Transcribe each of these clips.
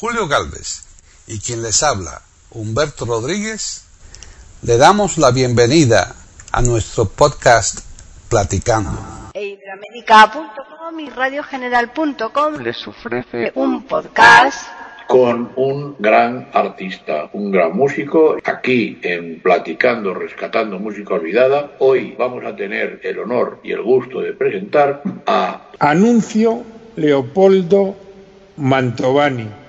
Julio Galvez y quien les habla, Humberto Rodríguez, le damos la bienvenida a nuestro podcast Platicando. Iberoamérica.com y radiogeneral.com les ofrece un podcast con un gran artista, un gran músico. Aquí en Platicando, Rescatando Música Olvidada, hoy vamos a tener el honor y el gusto de presentar a Anuncio Leopoldo Mantovani.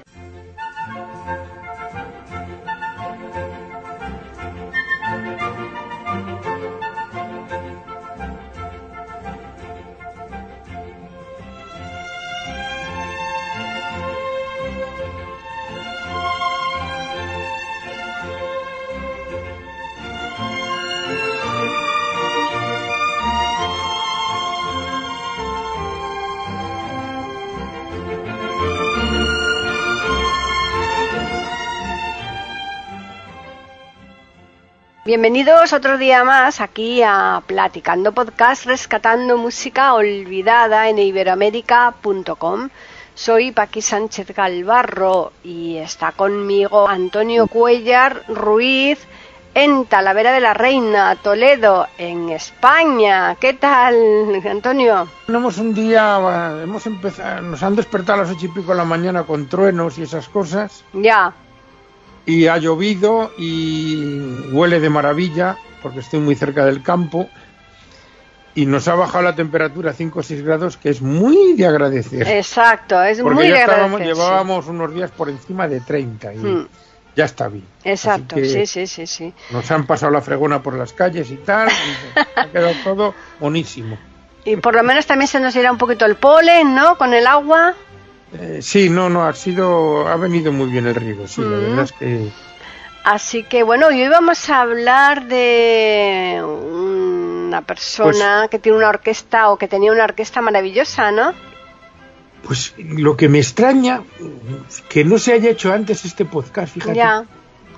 Bienvenidos otro día más aquí a Platicando Podcast, rescatando música olvidada en iberoamérica.com. Soy Paqui Sánchez Galvarro y está conmigo Antonio Cuellar Ruiz en Talavera de la Reina, Toledo, en España. ¿Qué tal, Antonio? Tenemos un día, hemos empezado, nos han despertado a las ocho y pico de la mañana con truenos y esas cosas. Ya. Y ha llovido y huele de maravilla porque estoy muy cerca del campo y nos ha bajado la temperatura a 5 o 6 grados que es muy de agradecer. Exacto, es porque muy ya de estábamos, agradecer, sí. llevábamos unos días por encima de 30 y Hmm. ya está bien. Exacto, sí, sí, sí, sí. Nos han pasado la fregona por las calles y tal, y ha quedado todo bonísimo. Y por lo menos también se nos irá un poquito el polen, ¿no? Con el agua. Eh, sí, no, no, ha sido, ha venido muy bien el riego, sí, la verdad es que Así que bueno, hoy vamos a hablar de una persona Pues que tiene una orquesta o que tenía una orquesta maravillosa, ¿no? Pues lo que me extraña que no se haya hecho antes este podcast, fíjate. Ya.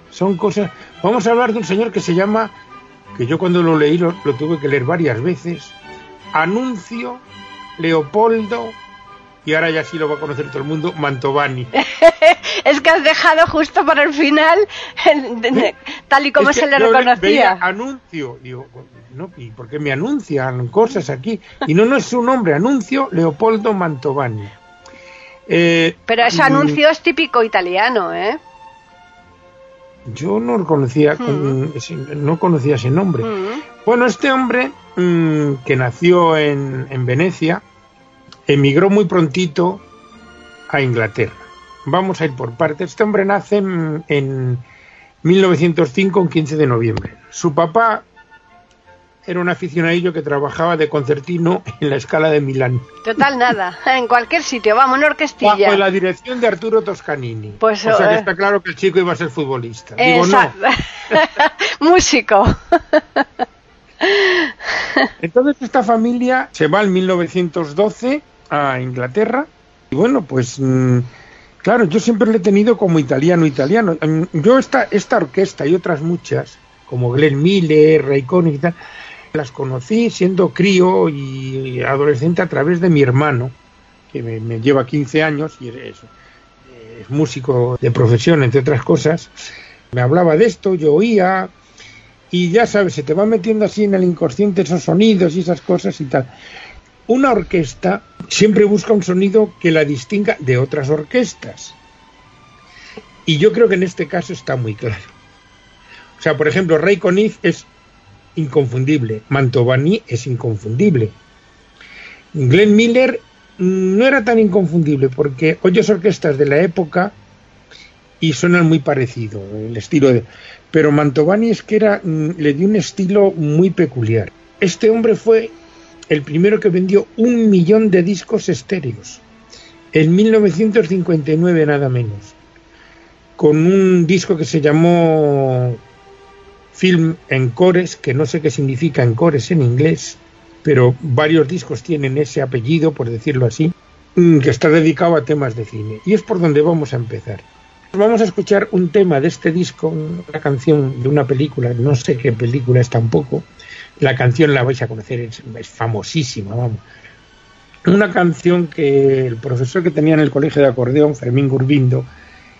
Son cosas. Vamos a hablar de un señor que se llama, que yo cuando lo leí lo, lo tuve que leer varias veces, Anuncio Leopoldo, y ahora ya sí lo va a conocer todo el mundo, Mantovani. Es que has dejado justo para el final, de- tal y como Es que se le reconocía. veía anuncio, digo, no, ¿y por qué me anuncian cosas aquí? Y no, no es su nombre, Anuncio Leopoldo Mantovani. Eh, Pero ese mm, anuncio es típico italiano, ¿eh? Yo no conocía, con- ese- no conocía ese nombre. Mm. Bueno, este hombre mm, que nació en, en Venecia emigró muy prontito a Inglaterra. Vamos a ir por partes. Este hombre nace en, en 1905, un 15 de noviembre. Su papá era un aficionadillo que trabajaba de concertino en la escala de Milán, Total, nada. En cualquier sitio, vamos, una orquestilla. bajo la dirección de Arturo Toscanini. Pues, o sea que eh, está claro que el chico iba a ser futbolista. Digo, no. Exacto. Músico. Entonces esta familia se va en 1912 a Inglaterra y bueno, pues mm, claro, yo siempre le he tenido como italiano, italiano. Mm, Yo esta, esta orquesta y otras muchas, como Glenn Miller, Ray Connick y tal, las conocí siendo crío y adolescente a través de mi hermano, que me, lleva 15 años y es, es músico de profesión, entre otras cosas. Me hablaba de esto, yo oía, y ya sabes, se te va metiendo así en el inconsciente esos sonidos y esas cosas y tal. Una orquesta siempre busca un sonido que la distinga de otras orquestas. Y yo creo que en este caso está muy claro. O sea, por ejemplo, Ray Conniff es inconfundible, Mantovani es inconfundible. Glenn Miller mm, no era tan inconfundible porque oyes orquestas de la época y suenan muy parecido el estilo de pero Mantovani es que era mm, le dio un estilo muy peculiar este hombre fue el primero que vendió un millón de discos estéreos en 1959 nada menos. Con un disco que se llamó Film Encores que no sé qué significa Encores en inglés pero varios discos tienen ese apellido por decirlo así que está dedicado a temas de cine. Y es por donde vamos a empezar Vamos a escuchar un tema de este disco, una canción de una película, no sé qué película es tampoco. La canción la vais a conocer, es, es famosísima, vamos. Una canción que el profesor que tenía en el colegio de acordeón, Fermín Gurbindo,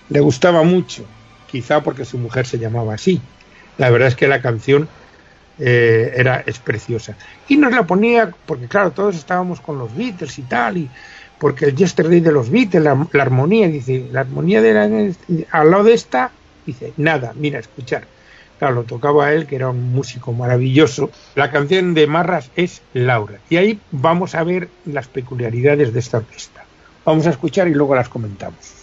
le gustaba mucho, quizá porque su mujer se llamaba así. La verdad es que la canción eh, era es preciosa. Y nos la ponía, porque claro, todos estábamos con los Beatles y tal, y porque el yesterday de los Beatles, la, armonía, dice, la armonía de la, al lado de esta, dice, nada, mira, escuchar. Claro, lo tocaba él, que era un músico maravilloso. La canción de Marras es Laura. Y ahí vamos a ver las peculiaridades de esta orquesta. Vamos a escuchar y luego las comentamos.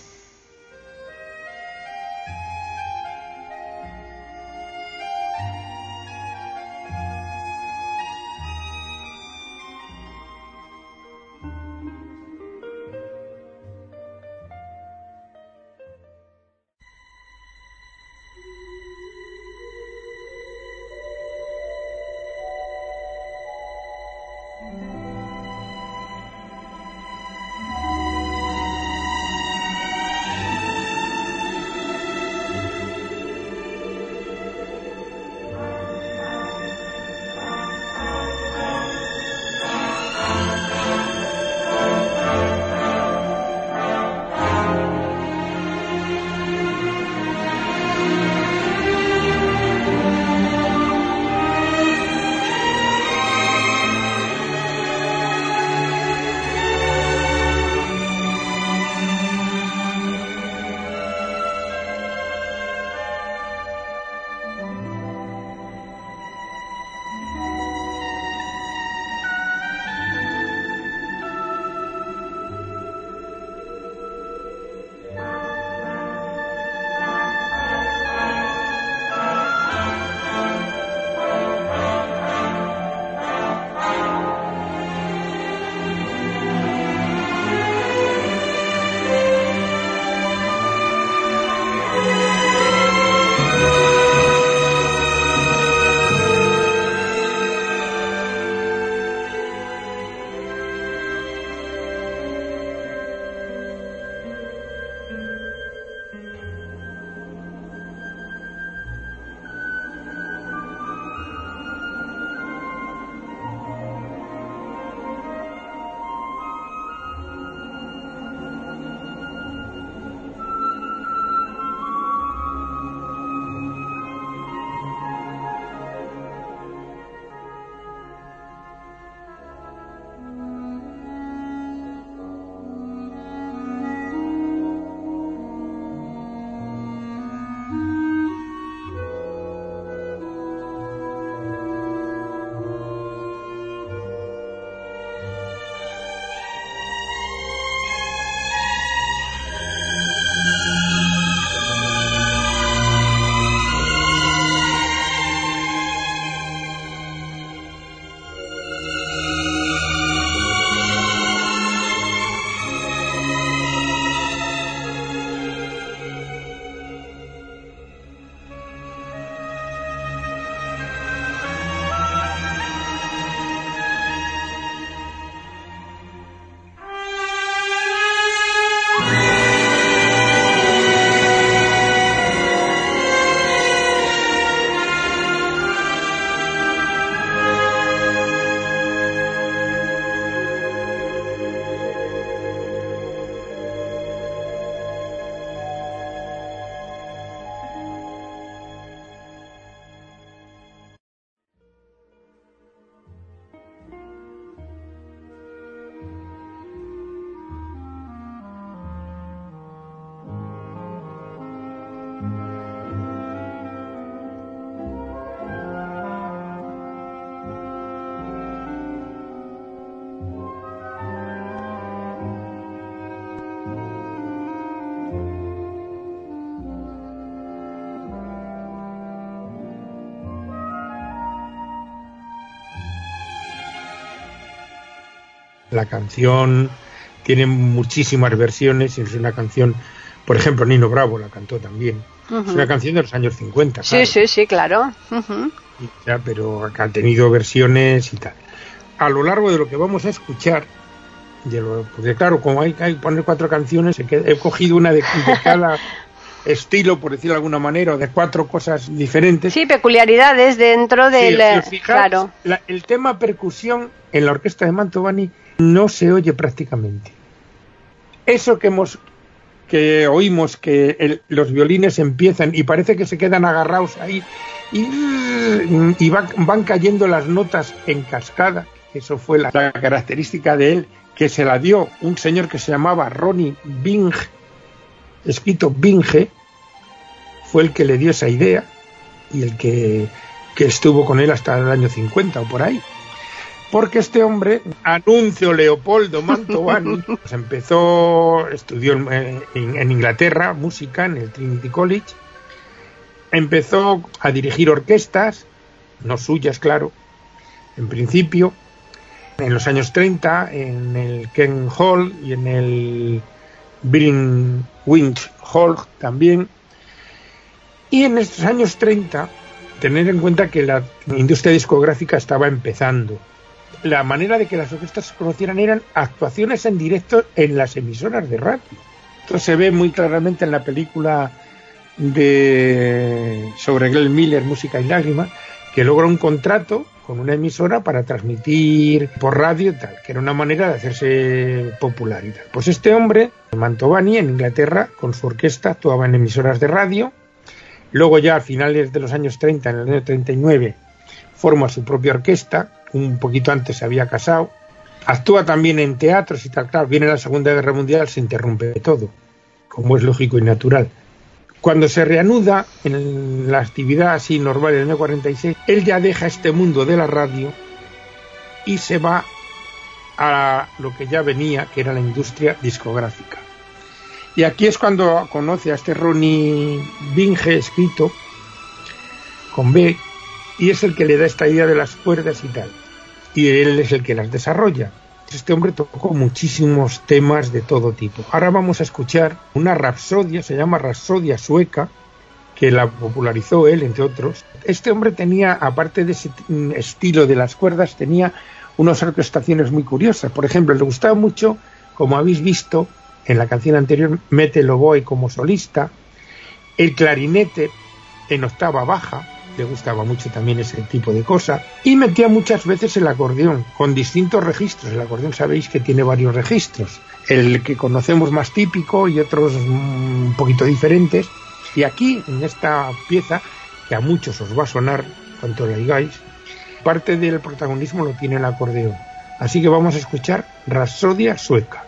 La canción tiene muchísimas versiones, es una canción, por ejemplo, Nino Bravo la cantó también. Es una canción de los años 50. Sí, sí, sí, claro. ya, pero ha tenido versiones y tal. A lo largo de lo que vamos a escuchar, porque claro, como hay que poner cuatro canciones, he cogido una de, cada estilo, por decirlo de alguna manera, o de cuatro cosas diferentes. Sí, peculiaridades dentro del... claro. el tema percusión en la orquesta de Mantovani no se oye prácticamente. Eso que hemos que oímos que los violines empiezan y parece que se quedan agarrados ahí y, van, cayendo las notas en cascada. Eso fue la, característica de él, que se la dio un señor que se llamaba Ronnie Binge, escrito Binge, fue el que le dio esa idea y el que, que estuvo con él hasta el año 50 o por ahí porque este hombre, Anuncio Leopoldo Mantovani, pues empezó, estudió en, en, Inglaterra música en el Trinity College, empezó a dirigir orquestas, no suyas, claro, en principio, en los años 30, en el Ken Hall y en el Winch Hall también, y en estos años 30, tener en cuenta que la industria discográfica estaba empezando la manera de que las orquestas se conocieran eran actuaciones en directo en las emisoras de radio. Esto se ve muy claramente en la película de sobre Glenn Miller, Música y Lágrimas, que logra un contrato con una emisora para transmitir por radio y tal, que era una manera de hacerse popular y tal. Pues este hombre, Mantovani, en Inglaterra, con su orquesta, actuaba en emisoras de radio. Luego ya a finales de los años 30, en el año 39, forma su propia orquesta, un poquito antes se había casado, actúa también en teatros y tal, claro, viene la Segunda Guerra Mundial, se interrumpe todo, como es lógico y natural. Cuando se reanuda en la actividad así normal en el año 46, él ya deja este mundo de la radio y se va a lo que ya venía, que era la industria discográfica. Y aquí es cuando conoce a este Ronnie Binge escrito con B, y es el que le da esta idea de las cuerdas y tal. Y él es el que las desarrolla. Este hombre tocó muchísimos temas de todo tipo. Ahora vamos a escuchar una rapsodia, se llama Rapsodia sueca, que la popularizó él, entre otros. Este hombre tenía, aparte de ese estilo de las cuerdas, tenía unas orquestaciones muy curiosas. Por ejemplo, le gustaba mucho, como habéis visto en la canción anterior, Mete Loboy como solista, el clarinete en octava baja, gustaba mucho también ese tipo de cosas, y metía muchas veces el acordeón, con distintos registros. El acordeón sabéis que tiene varios registros, el que conocemos más típico y otros un poquito diferentes. Y aquí, en esta pieza, que a muchos os va a sonar cuanto la digáis, parte del protagonismo lo tiene el acordeón. Así que vamos a escuchar Rapsodia sueca.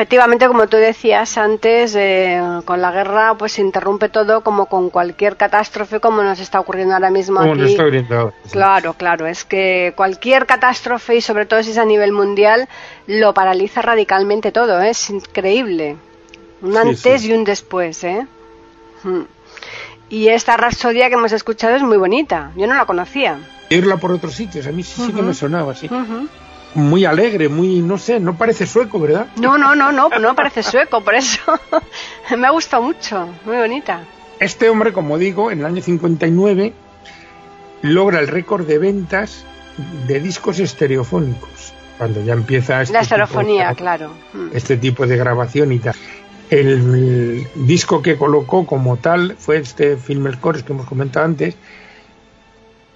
Efectivamente, como tú decías antes, eh, con la guerra pues se interrumpe todo como con cualquier catástrofe como nos está ocurriendo ahora mismo Como aquí. nos está ocurriendo ahora, sí. Claro, claro, es que cualquier catástrofe y sobre todo si es a nivel mundial lo paraliza radicalmente todo, ¿eh? es increíble. Un Sí, antes sí. y un después, ¿eh? Mm. Y esta rapsodia que hemos escuchado es muy bonita, yo no la conocía. Irla por otros sitios, a mí sí, sí que me sonaba así. Ujú. Muy alegre, muy, no sé, no parece sueco, ¿verdad? No, no, no, no, no parece sueco, por eso me ha gustado mucho, muy bonita. Este hombre, como digo, en el año 59 logra el récord de ventas de discos estereofónicos, cuando ya empieza este La tipo de estereofonía, gra- claro. Mm. este tipo de grabación y tal. El, disco que colocó como tal fue este Film El Chorus que hemos comentado antes,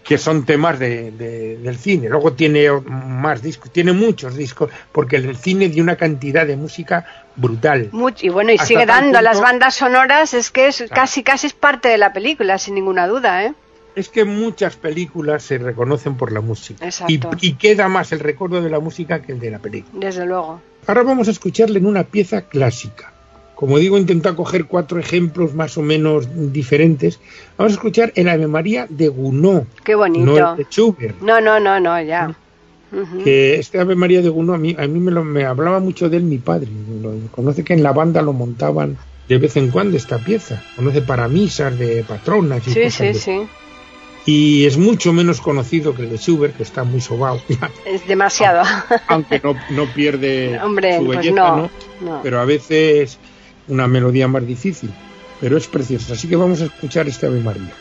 que son temas de, de- del cine. Luego tiene más discos, tiene muchos discos, porque el cine dio una cantidad de música brutal. Mucho, y bueno, y Hasta sigue dando las punto- bandas sonoras, es que es casi casi es parte de la película, sin ninguna duda, ¿eh? Es que muchas películas se reconocen por la música. Y, y queda más el recuerdo de la música que el de la película. Desde luego. Ahora vamos a escucharle en una pieza clásica. Como digo, intenta coger cuatro ejemplos más o menos diferentes. Vamos a escuchar el Ave María de Gounod, Qué bonito. no el de Schubert. No, no, no, no, ya. Que este Ave María de Gounod, a mí, a mí me, lo- me hablaba mucho de él mi padre. Lo, conoce que en la banda lo montaban de vez en cuando esta pieza. Conoce para misas de patronas y Sí, cosas sí, de- sí. Y es mucho menos conocido que el de Schubert, que está muy sobao. Es demasiado. aunque no, no pierde Hombre, su pues belleza, no, ¿no? no. Pero a veces una melodía más difícil. Pero es preciosa. Así que vamos a escuchar este Ave María.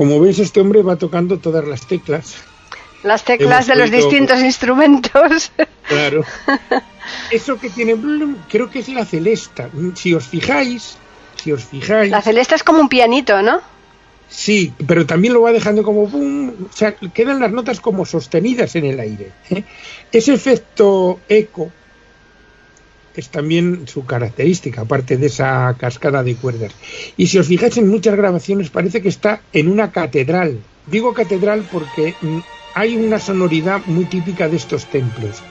Como veis, este hombre va tocando todas las teclas. Las teclas de los distintos instrumentos. Claro. Eso que tiene creo que es la celesta. Si os fijáis, si os fijáis. La celesta es como un pianito, ¿no? Sí, pero también lo va dejando como o sea, quedan las notas como sostenidas en el aire. ¿eh? Ese efecto eco es también su característica, aparte de esa cascada de cuerdas. Y si os fijáis en muchas grabaciones parece que está en una catedral. Digo catedral porque mm, hay una sonoridad muy típica de estos templos.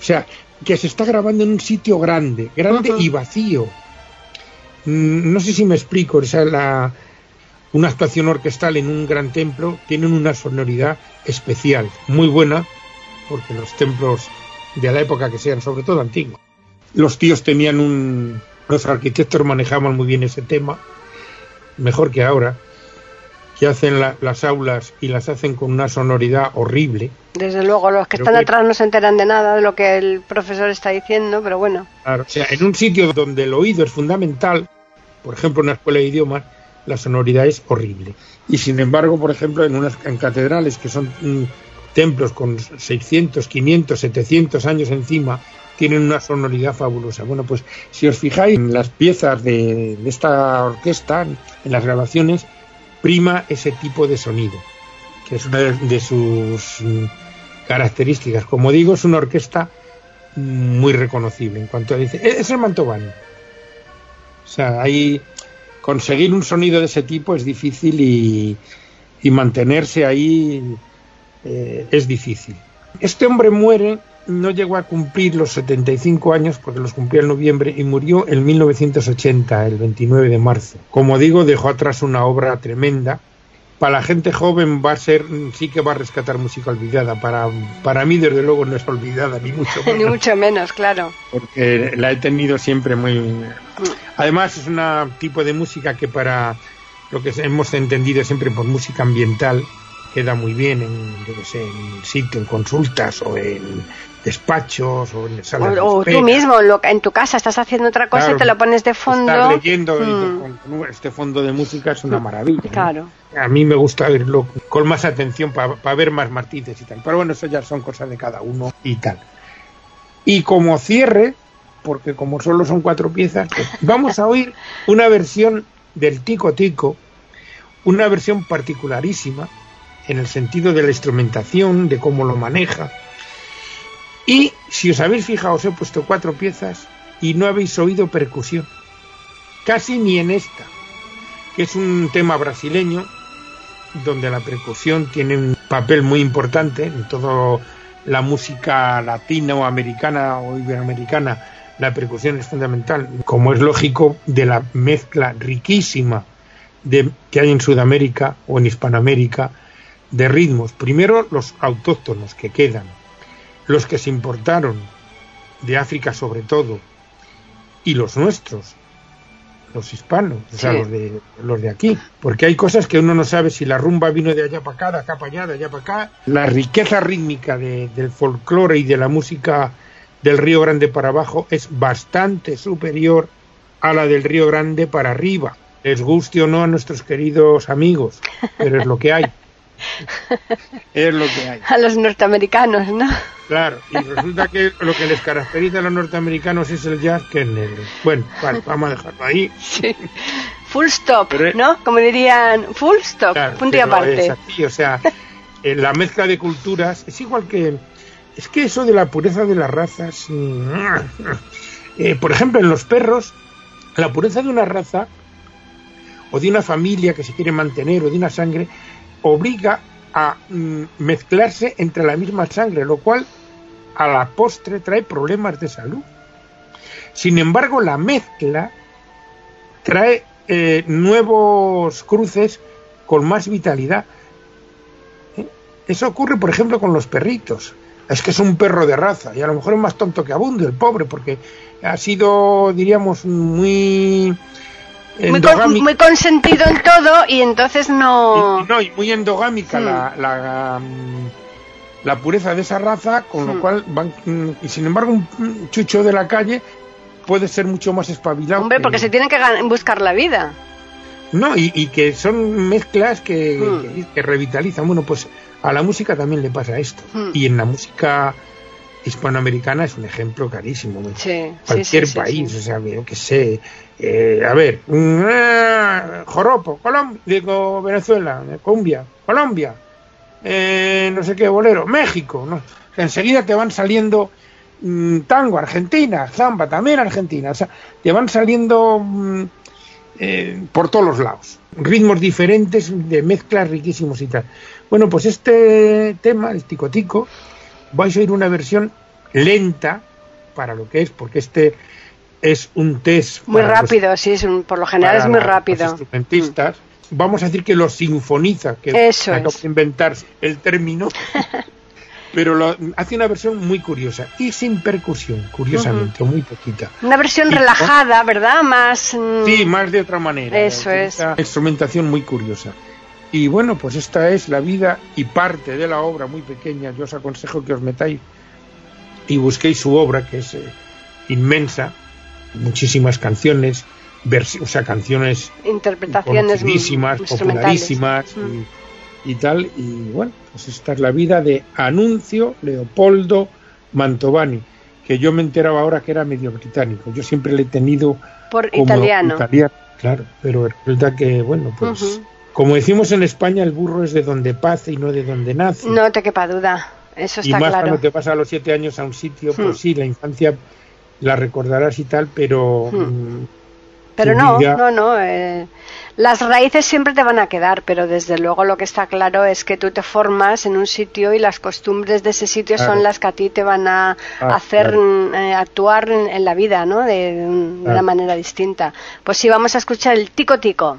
O sea, que se está grabando en un sitio grande, grande y vacío. Mm, no sé si me explico, o sea, la, una actuación orquestal en un gran templo tienen una sonoridad especial, muy buena, porque los templos de la época que sean, sobre todo antiguos, los tíos tenían un... Los arquitectos manejaban muy bien ese tema, mejor que ahora, que hacen las aulas y las hacen con una sonoridad horrible. Desde luego, los que están atrás no se enteran de nada de lo que el profesor está diciendo, pero bueno. Claro, o sea, en un sitio donde el oído es fundamental, por ejemplo, en una escuela de idiomas, la sonoridad es horrible. Y sin embargo, por ejemplo, en unas en catedrales que son mm, templos con 600, 500, 700 años encima, tienen una sonoridad fabulosa. Bueno, pues si os fijáis en las piezas de, esta orquesta, en las grabaciones, prima ese tipo de sonido, que es una de, sus características. Como digo, es una orquesta muy reconocible en cuanto a dice es el Mantovani o sea hay conseguir un sonido de ese tipo es difícil y, mantenerse ahí eh, es difícil. Este hombre muere, no llegó a cumplir los 75 años porque los cumplió en noviembre y murió en 1980, el 29 de marzo. Como digo, dejó atrás una obra tremenda para la gente joven va a ser, sí que va a rescatar música olvidada. Para, para mí, desde luego, no es olvidada, ni mucho menos. ni mucho menos, claro. Porque la he tenido siempre muy. Además, es un tipo de música que para lo que hemos entendido siempre por música ambiental queda muy bien en, yo sé, en sitio, en consultas o en despachos o en salas o, tú mismo en tu casa estás haciendo otra cosa y te lo pones de fondo. estar leyendo mm. con, este fondo de música es una maravilla claro. A mí me gusta verlo con más atención para ver más matices y tal. Pero bueno eso ya son cosas de cada uno y tal. Y como cierre porque como solo son cuatro piezas pues vamos a oír una versión del Tico Tico una versión particularísima en el sentido de la instrumentación de cómo lo maneja y si os habéis fijado, os he puesto cuatro piezas y no habéis oído percusión. Casi ni en esta, que es un tema brasileño donde la percusión tiene un papel muy importante en toda la música latina o americana o iberoamericana. La percusión es fundamental, como es lógico, de la mezcla riquísima de, que hay en Sudamérica o en Hispanoamérica de ritmos. Primero los autóctonos que quedan, los que se importaron de África sobre todo, y los nuestros, los hispanos, o sea, los de, los de aquí, porque hay cosas que uno no sabe si la rumba vino de allá para acá, de acá para allá, de allá para acá. La riqueza rítmica del folclore y de la música del Río Grande para abajo es bastante superior a la del Río Grande para arriba. Les guste o no a nuestros queridos amigos, pero es lo que hay. es lo que hay. A los norteamericanos, ¿no? Claro, y resulta que lo que les caracteriza a los norteamericanos es el jazz que es negro. Bueno, vale, vamos a dejarlo ahí. Sí. Full stop, ¿no? Como dirían, full stop, punto y aparte. o sea, la mezcla de culturas es igual que... Es que eso de la pureza de las razas... Mm, eh, por ejemplo, en los perros, la pureza de una raza o de una familia que se quiere mantener o de una sangre obliga a mm, mezclarse entre la misma sangre, lo cual a la postre trae problemas de salud. Sin embargo, la mezcla trae eh, nuevos cruces con más vitalidad. ¿Eh? Eso ocurre, por ejemplo, con los perritos. Es que es un perro de raza y a lo mejor es más tonto que abundo el pobre porque ha sido, diríamos, muy muy, consentido en todo y entonces no... no, y muy endogámica la, hmm. la, la, pureza de esa raza, con lo hmm. cual van... Y sin embargo un chucho de la calle puede ser mucho más espabilado. Hombre, porque se tiene que buscar la vida. No, y, que son mezclas que, Hmm. que, revitalizan. Bueno, pues a la música también le pasa esto. Y en la música hispanoamericana es un ejemplo clarísimo. ¿no? Sí, Cualquier país, o sea, yo que sé. Eh, a ver, mm, Joropo, Colombia, digo Venezuela, eh, Colombia, Colombia, eh, no sé qué, bolero, México, enseguida te van saliendo mm, tango, Argentina, zamba, también Argentina, o sea, te van saliendo mm, eh, por todos los lados, ritmos diferentes, de mezclas riquísimos y tal. Bueno, pues este tema, el tico tico, vais a oír una versión lenta para lo que es, porque este es un test Muy los- rápido, sí, es un- por lo general es muy los rápido. instrumentistas. Vamos a decir que lo sinfoniza, que Eso es. inventar el término, pero lo, hace una versión muy curiosa y sin percusión, curiosamente, o muy poquita. Una versión Y- relajada, ¿verdad? Más. mm, Sí, más de otra manera. Eso es. Instrumentación muy curiosa. Y bueno, pues esta es la vida y parte de la obra muy pequeña. Yo os aconsejo que os metáis y busquéis su obra, que es eh, inmensa, muchísimas canciones, o sea, canciones interpretaciones popularísimas Mm. y, y tal. Y bueno, pues esta es la vida de Anuncio Leopoldo Mantovani, que yo me enteraba ahora que era medio británico. Yo siempre le he tenido Por como italiano. italiano, claro, pero resulta que, bueno, pues como decimos en España, el burro es de donde pase y no de donde nace. No te quepa duda, eso y está más claro. cuando te vas a los siete años a un sitio, pues sí, la infancia la recordarás y tal, pero Hmm. mm, Pero no, vida- no, no. eh, las raíces siempre te van a quedar, pero desde luego lo que está claro es que tú te formas en un sitio y las costumbres de ese sitio Claro. son las que a ti te van a Ah, hacer claro. eh, actuar en, en la vida, ¿no? De, de una manera distinta. Pues sí, vamos a escuchar el tico tico.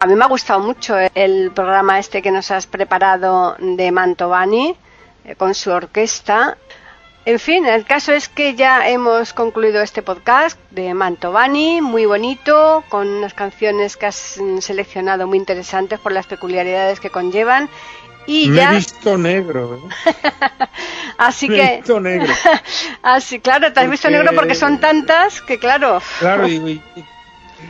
A mí me ha gustado mucho el programa este que nos has preparado de Mantovani eh, con su orquesta. En fin, el caso es que ya hemos concluido este podcast de Mantovani, muy bonito, con unas canciones que has seleccionado muy interesantes por las peculiaridades que conllevan. Y Me ya... he visto negro. ¿eh? Así Me he que... visto negro. Así, claro, te has visto negro porque son tantas que, claro. Claro, y-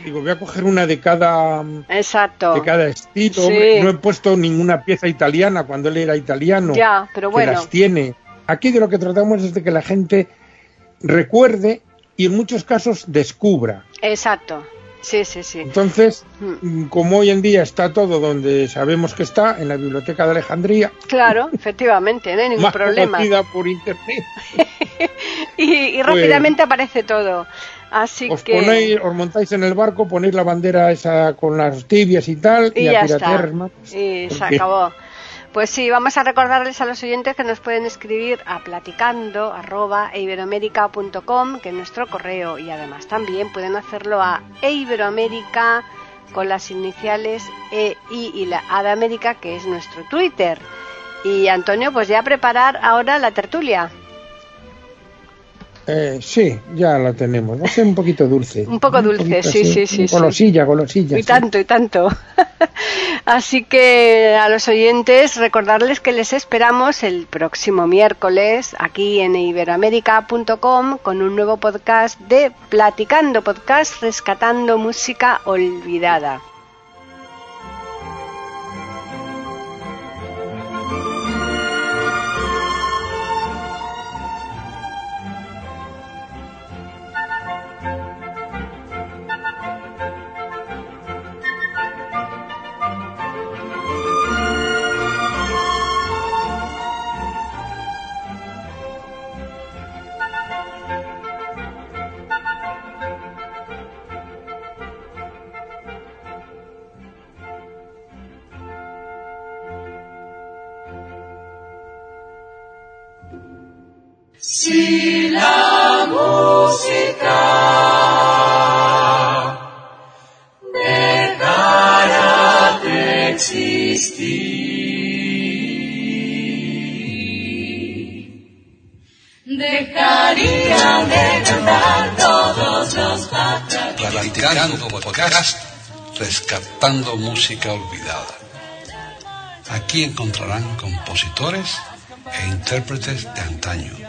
digo, voy a coger una de cada, Exacto. de cada estilo. Sí. No he puesto ninguna pieza italiana cuando él era italiano. Ya, pero que bueno. las tiene. Aquí de lo que tratamos es de que la gente recuerde y en muchos casos descubra. Exacto. Sí, sí, sí. Entonces, Mm. mm, como hoy en día está todo donde sabemos que está, en la biblioteca de Alejandría, Claro, efectivamente, no hay ningún más problema. por internet, Y, y rápidamente aparece todo. Así os que. ponéis, os montáis en el barco, ponéis la bandera esa con las tibias y tal, Y y, ya a está. Y se acabó. Pues sí, vamos a recordarles a los oyentes que nos pueden escribir a platicando arroba eiberoamerica.com, que es nuestro correo, y además también pueden hacerlo a eiberoamerica con las iniciales E, I y la A de América, que es nuestro Twitter. Y Antonio, pues ya preparar ahora la tertulia. Eh, sí, ya la tenemos. Va a ser un poquito dulce. Un poco dulce, poquito sí, sí, sí, sí. Golosilla, golosilla. Y sí. tanto, y tanto. Así que a los oyentes recordarles que les esperamos el próximo miércoles aquí en iberoamérica.com con un nuevo podcast de Platicando Podcast Rescatando Música Olvidada. Si la música dejara de existir, dejaría de cantar todos los pájaros. Platicando podcast, rescatando música olvidada. Aquí encontrarán compositores e intérpretes de antaño.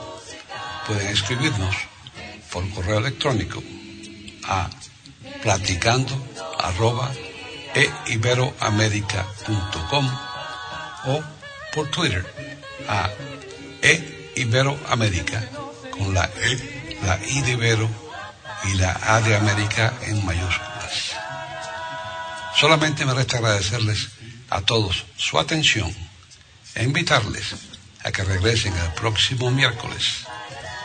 Pueden escribirnos por correo electrónico a platicando arroba e iberoamerica.com o por Twitter a e iberoamerica con la e, la i de Ibero y la A de América en mayúsculas. Solamente me resta agradecerles a todos su atención e invitarles a que regresen el próximo miércoles